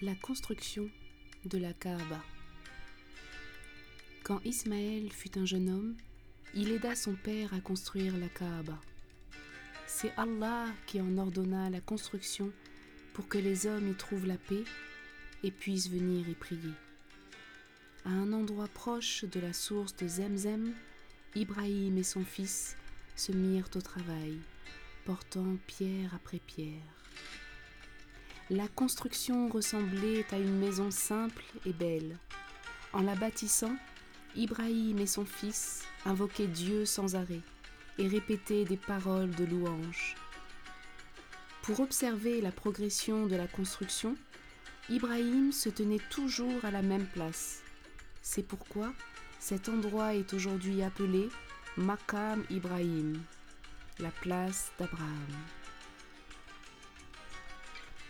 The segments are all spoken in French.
La construction de la Kaaba. Quand Ismaël fut un jeune homme, il aida son père à construire la Kaaba. C'est Allah qui en ordonna la construction pour que les hommes y trouvent la paix et puissent venir y prier. À un endroit proche de la source de Zemzem, Ibrahim et son fils se mirent au travail, portant pierre après pierre. La construction ressemblait à une maison simple et belle. En la bâtissant, Ibrahim et son fils invoquaient Dieu sans arrêt et répétaient des paroles de louange. Pour observer la progression de la construction, Ibrahim se tenait toujours à la même place. C'est pourquoi cet endroit est aujourd'hui appelé Makam Ibrahim, la place d'Abraham.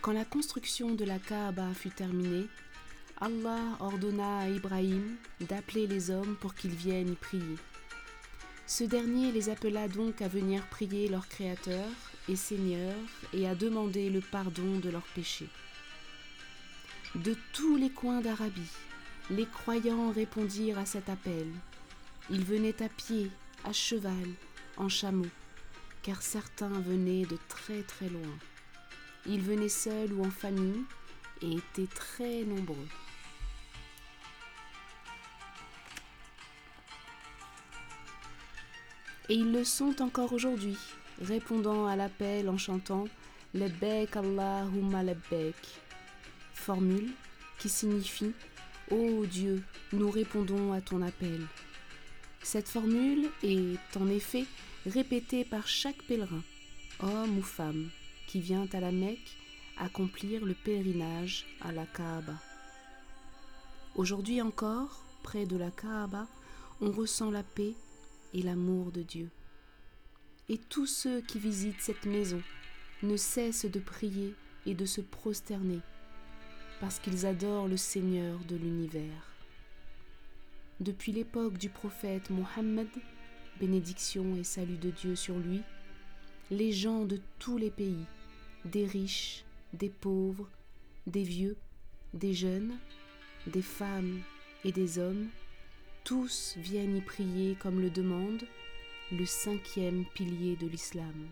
Quand la construction de la Kaaba fut terminée, Allah ordonna à Ibrahim d'appeler les hommes pour qu'ils viennent prier. Ce dernier les appela donc à venir prier leur Créateur et Seigneur et à demander le pardon de leurs péchés. De tous les coins d'Arabie, les croyants répondirent à cet appel. Ils venaient à pied, à cheval, en chameau, car certains venaient de très très loin. Ils venaient seuls ou en famille et étaient très nombreux. Et ils le sont encore aujourd'hui, répondant à l'appel en chantant Lebbek Allahumma Lebbek, formule qui signifie Ô Dieu, nous répondons à ton appel. Cette formule est en effet répétée par chaque pèlerin, homme ou femme, qui vient à la Mecque accomplir le pèlerinage à la Kaaba. Aujourd'hui encore, près de la Kaaba, on ressent la paix et l'amour de Dieu. Et tous ceux qui visitent cette maison ne cessent de prier et de se prosterner parce qu'ils adorent le Seigneur de l'univers. Depuis l'époque du prophète Mohammed, bénédiction et salut de Dieu sur lui, les gens de tous les pays des riches, des pauvres, des vieux, des jeunes, des femmes et des hommes, tous viennent y prier comme le demande le cinquième pilier de l'islam.